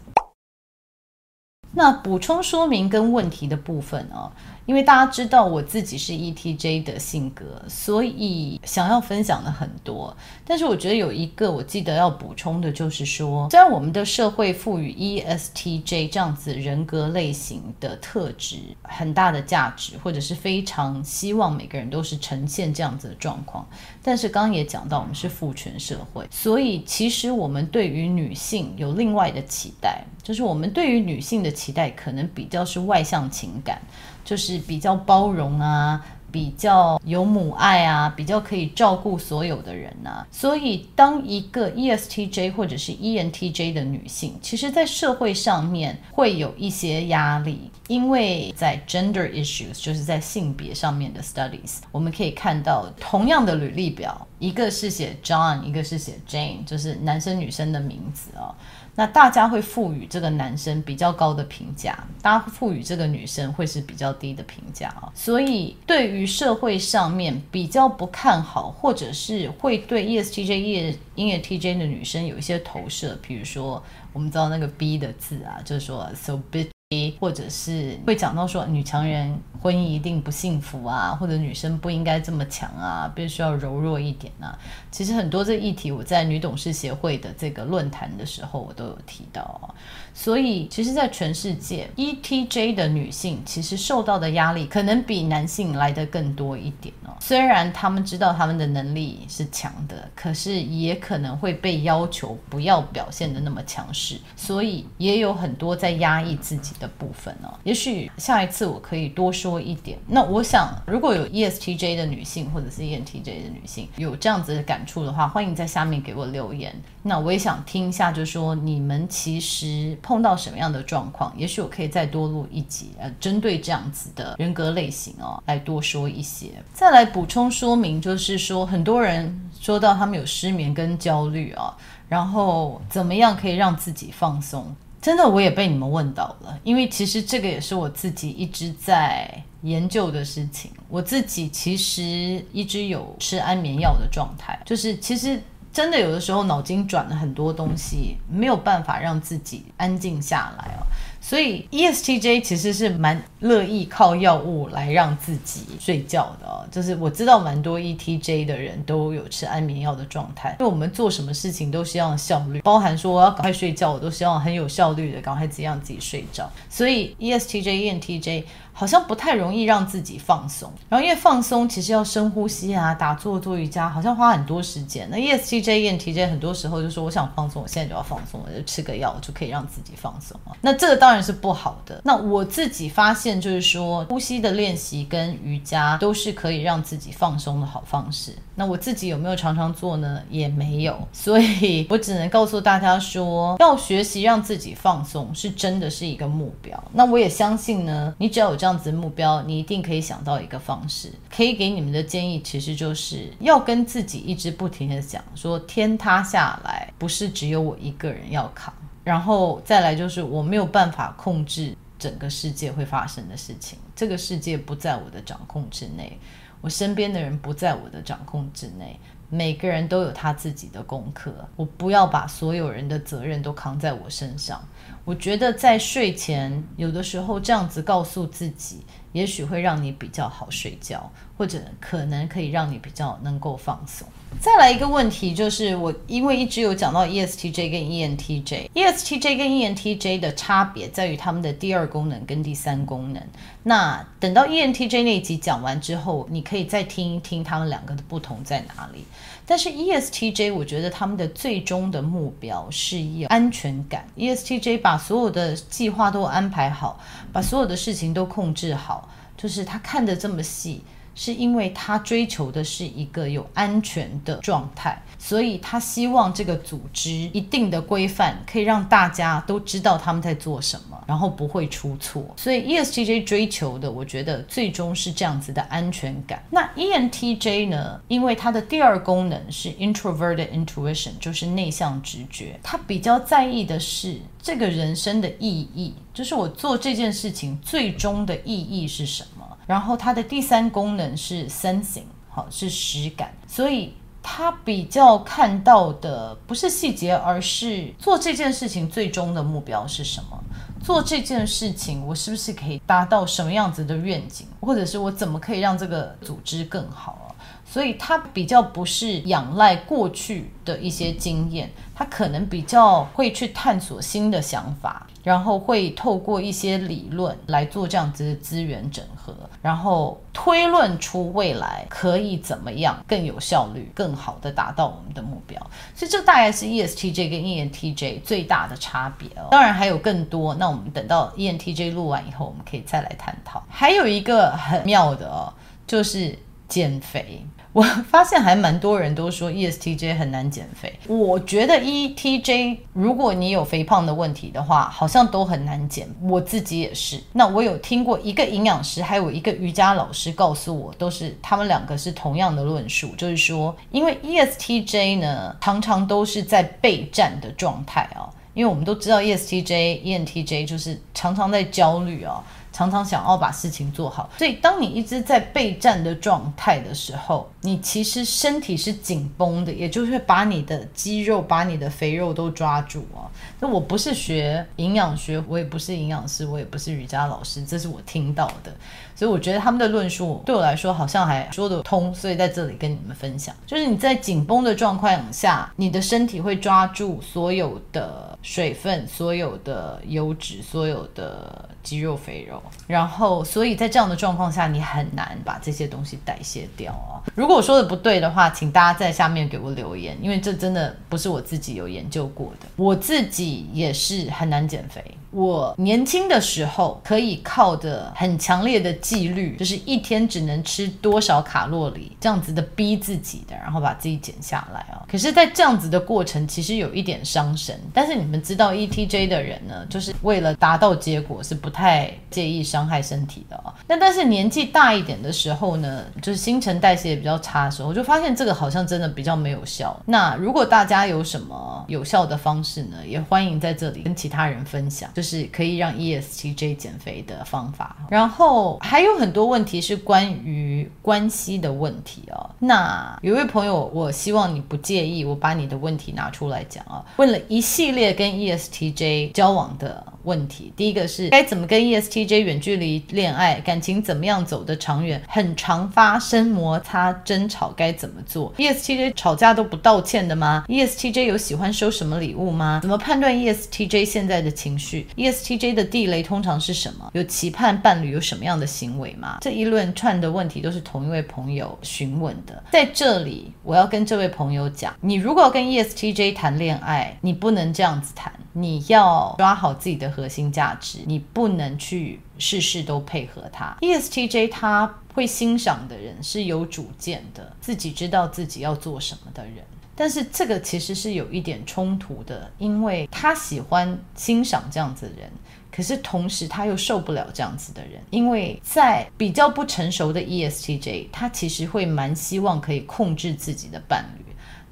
那补充说明跟问题的部分啊。因为大家知道我自己是 ETJ 的性格，所以想要分享的很多。但是我觉得有一个我记得要补充的，就是说，虽然我们的社会赋予 ESTJ 这样子人格类型的特质很大的价值，或者是非常希望每个人都是呈现这样子的状况，但是刚刚也讲到，我们是父权社会，所以其实我们对于女性有另外的期待，就是我们对于女性的期待可能比较是外向情感。就是比较包容啊，比较有母爱啊，比较可以照顾所有的人啊。所以，当一个 ESTJ 或者是 ENTJ 的女性，其实在社会上面会有一些压力，因为在 gender issues，就是在性别上面的 studies，我们可以看到同样的履历表，一个是写 John，一个是写 Jane，就是男生女生的名字哦。那大家会赋予这个男生比较高的评价，大家赋予这个女生会是比较低的评价啊。所以对于社会上面比较不看好，或者是会对 ESTJ、夜音乐 TJ 的女生有一些投射，比如说我们知道那个 B 的字啊，就是说 so bitch。或者是会讲到说女强人婚姻一定不幸福啊，或者女生不应该这么强啊，必须要柔弱一点啊。其实很多这议题我在女董事协会的这个论坛的时候，我都有提到啊。所以其实，在全世界，ETJ 的女性其实受到的压力可能比男性来得更多一点哦。虽然他们知道他们的能力是强的，可是也可能会被要求不要表现得那么强势，所以也有很多在压抑自己的。部分哦。也许下一次我可以多说一点。那我想，如果有 ESTJ 的女性或者是 ENTJ 的女性有这样子的感触的话，欢迎在下面给我留言。那我也想听一下，就是说你们其实碰到什么样的状况？也许我可以再多录一集，呃，针对这样子的人格类型哦，来多说一些。再来补充说明，就是说很多人说到他们有失眠跟焦虑啊，然后怎么样可以让自己放松？真的，我也被你们问到了，因为其实这个也是我自己一直在研究的事情。我自己其实一直有吃安眠药的状态，就是其实真的有的时候脑筋转了很多东西，没有办法让自己安静下来哦。所以 ESTJ 其实是蛮乐意靠药物来让自己睡觉的哦，就是我知道蛮多 ETJ 的人都有吃安眠药的状态，因为我们做什么事情都希望效率，包含说我要赶快睡觉，我都希望很有效率的赶快自己让自己睡着。所以 ESTJ、ENTJ 好像不太容易让自己放松，然后因为放松其实要深呼吸啊、打坐、做瑜伽，好像花很多时间。那 ESTJ、ENTJ 很多时候就说我想放松，我现在就要放松，我就吃个药就可以让自己放松啊。那这个当然。当然是不好的。那我自己发现，就是说呼吸的练习跟瑜伽都是可以让自己放松的好方式。那我自己有没有常常做呢？也没有，所以我只能告诉大家说，要学习让自己放松，是真的是一个目标。那我也相信呢，你只要有这样子目标，你一定可以想到一个方式。可以给你们的建议，其实就是要跟自己一直不停地讲，说天塌下来，不是只有我一个人要扛。然后再来就是我没有办法控制整个世界会发生的事情，这个世界不在我的掌控之内，我身边的人不在我的掌控之内，每个人都有他自己的功课，我不要把所有人的责任都扛在我身上。我觉得在睡前有的时候这样子告诉自己，也许会让你比较好睡觉，或者可能可以让你比较能够放松。再来一个问题，就是我因为一直有讲到 ESTJ 跟 ENTJ，ESTJ 跟 ENTJ 的差别在于他们的第二功能跟第三功能。那等到 ENTJ 那集讲完之后，你可以再听一听他们两个的不同在哪里。但是 ESTJ 我觉得他们的最终的目标是有安全感。ESTJ 把所有的计划都安排好，把所有的事情都控制好，就是他看得这么细。是因为他追求的是一个有安全的状态，所以他希望这个组织一定的规范可以让大家都知道他们在做什么，然后不会出错。所以 ESTJ 追求的，我觉得最终是这样子的安全感。那 ENTJ 呢？因为它的第二功能是 Introverted Intuition，就是内向直觉，他比较在意的是这个人生的意义，就是我做这件事情最终的意义是什么。然后它的第三功能是 sensing，好，是实感，所以他比较看到的不是细节，而是做这件事情最终的目标是什么？做这件事情我是不是可以达到什么样子的愿景，或者是我怎么可以让这个组织更好？所以他比较不是仰赖过去的一些经验，他可能比较会去探索新的想法，然后会透过一些理论来做这样子的资源整合，然后推论出未来可以怎么样更有效率、更好的达到我们的目标。所以这大概是 ESTJ 跟 ENTJ 最大的差别哦。当然还有更多，那我们等到 ENTJ 录完以后，我们可以再来探讨。还有一个很妙的哦，就是减肥。我发现还蛮多人都说 ESTJ 很难减肥。我觉得 ETJ 如果你有肥胖的问题的话，好像都很难减。我自己也是。那我有听过一个营养师，还有一个瑜伽老师告诉我，都是他们两个是同样的论述，就是说，因为 ESTJ 呢常常都是在备战的状态啊，因为我们都知道 ESTJ、ENTJ 就是常常在焦虑啊。常常想要把事情做好，所以当你一直在备战的状态的时候，你其实身体是紧绷的，也就是把你的肌肉、把你的肥肉都抓住啊。那我不是学营养学，我也不是营养师，我也不是瑜伽老师，这是我听到的。所以我觉得他们的论述对我来说好像还说得通，所以在这里跟你们分享，就是你在紧绷的状况下，你的身体会抓住所有的水分、所有的油脂、所有的肌肉肥肉，然后所以在这样的状况下，你很难把这些东西代谢掉啊。如果我说的不对的话，请大家在下面给我留言，因为这真的不是我自己有研究过的，我自己也是很难减肥。我年轻的时候可以靠的很强烈的纪律，就是一天只能吃多少卡路里，这样子的逼自己的，然后把自己减下来啊。可是，在这样子的过程，其实有一点伤神。但是你们知道，ETJ 的人呢，就是为了达到结果，是不太介意伤害身体的啊。那但是年纪大一点的时候呢，就是新陈代谢也比较差的时候，我就发现这个好像真的比较没有效。那如果大家有什么有效的方式呢，也欢迎在这里跟其他人分享，就是可以让 ESTJ 减肥的方法。然后还有很多问题是关于关系的问题哦。那有位朋友，我希望你不介意我把你的问题拿出来讲啊，问了一系列跟 ESTJ 交往的问题。第一个是该怎么跟 ESTJ 远距离恋爱，感情怎么样走得长远？很常发生摩擦争吵，该怎么做？ESTJ 吵架都不道歉的吗？ESTJ 有喜欢收什么礼物吗？怎么判断 ESTJ 现在的情绪？ESTJ 的地雷通常是什么？有期盼伴侣有什么样的行为吗？这一论串的问题都是同一位朋友询问的。在这里，我要跟这位朋友讲，你如果要跟 ESTJ 谈恋爱，你不能这样子谈，你要抓好自己的核心价值，你不能去事事都配合他。ESTJ 他会欣赏的人是有主见的，自己知道自己要做什么的人。但是这个其实是有一点冲突的，因为他喜欢欣赏这样子的人，可是同时他又受不了这样子的人，因为在比较不成熟的 ESTJ，他其实会蛮希望可以控制自己的伴侣。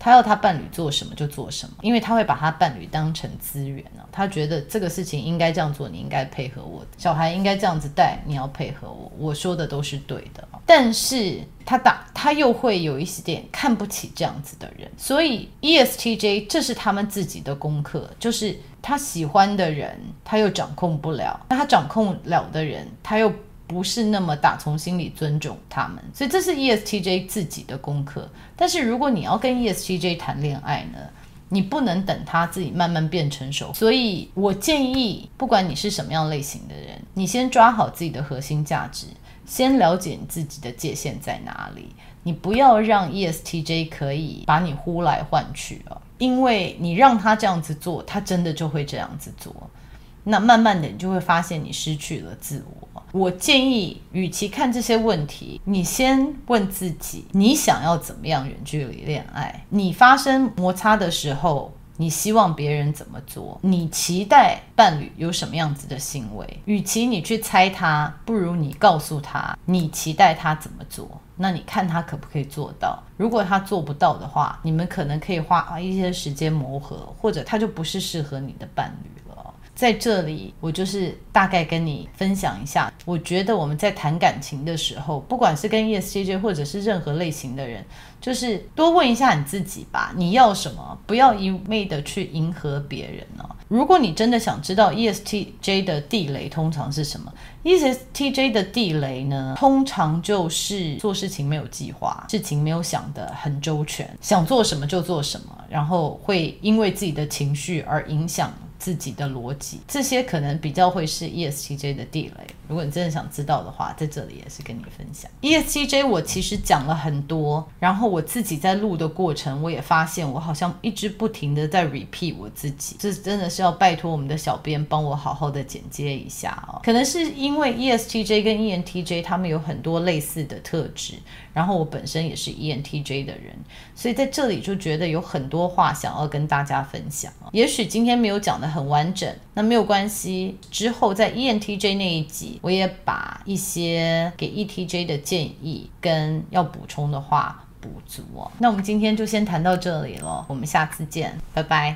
他要他伴侣做什么就做什么，因为他会把他伴侣当成资源呢。他觉得这个事情应该这样做，你应该配合我。小孩应该这样子带，你要配合我。我说的都是对的。但是他打他又会有一些点看不起这样子的人，所以 ESTJ 这是他们自己的功课，就是他喜欢的人他又掌控不了，那他掌控了的人他又。不是那么打从心里尊重他们，所以这是 ESTJ 自己的功课。但是如果你要跟 ESTJ 谈恋爱呢，你不能等他自己慢慢变成熟。所以我建议，不管你是什么样类型的人，你先抓好自己的核心价值，先了解你自己的界限在哪里。你不要让 ESTJ 可以把你呼来唤去啊，因为你让他这样子做，他真的就会这样子做。那慢慢的，你就会发现你失去了自我。我建议，与其看这些问题，你先问自己：你想要怎么样远距离恋爱？你发生摩擦的时候，你希望别人怎么做？你期待伴侣有什么样子的行为？与其你去猜他，不如你告诉他你期待他怎么做。那你看他可不可以做到？如果他做不到的话，你们可能可以花一些时间磨合，或者他就不是适合你的伴侣。在这里，我就是大概跟你分享一下，我觉得我们在谈感情的时候，不管是跟 ESTJ 或者是任何类型的人，就是多问一下你自己吧，你要什么？不要一味的去迎合别人哦。如果你真的想知道 ESTJ 的地雷通常是什么，ESTJ 的地雷呢，通常就是做事情没有计划，事情没有想得很周全，想做什么就做什么，然后会因为自己的情绪而影响。自己的逻辑，这些可能比较会是 esgj 的地雷。如果你真的想知道的话，在这里也是跟你分享。ESTJ 我其实讲了很多，然后我自己在录的过程，我也发现我好像一直不停的在 repeat 我自己，这真的是要拜托我们的小编帮我好好的剪接一下、哦。可能是因为 ESTJ 跟 ENTJ 他们有很多类似的特质，然后我本身也是 ENTJ 的人，所以在这里就觉得有很多话想要跟大家分享。也许今天没有讲的。很完整，那没有关系。之后在 ENTJ 那一集，我也把一些给 ETJ 的建议跟要补充的话补足。那我们今天就先谈到这里了，我们下次见，拜拜。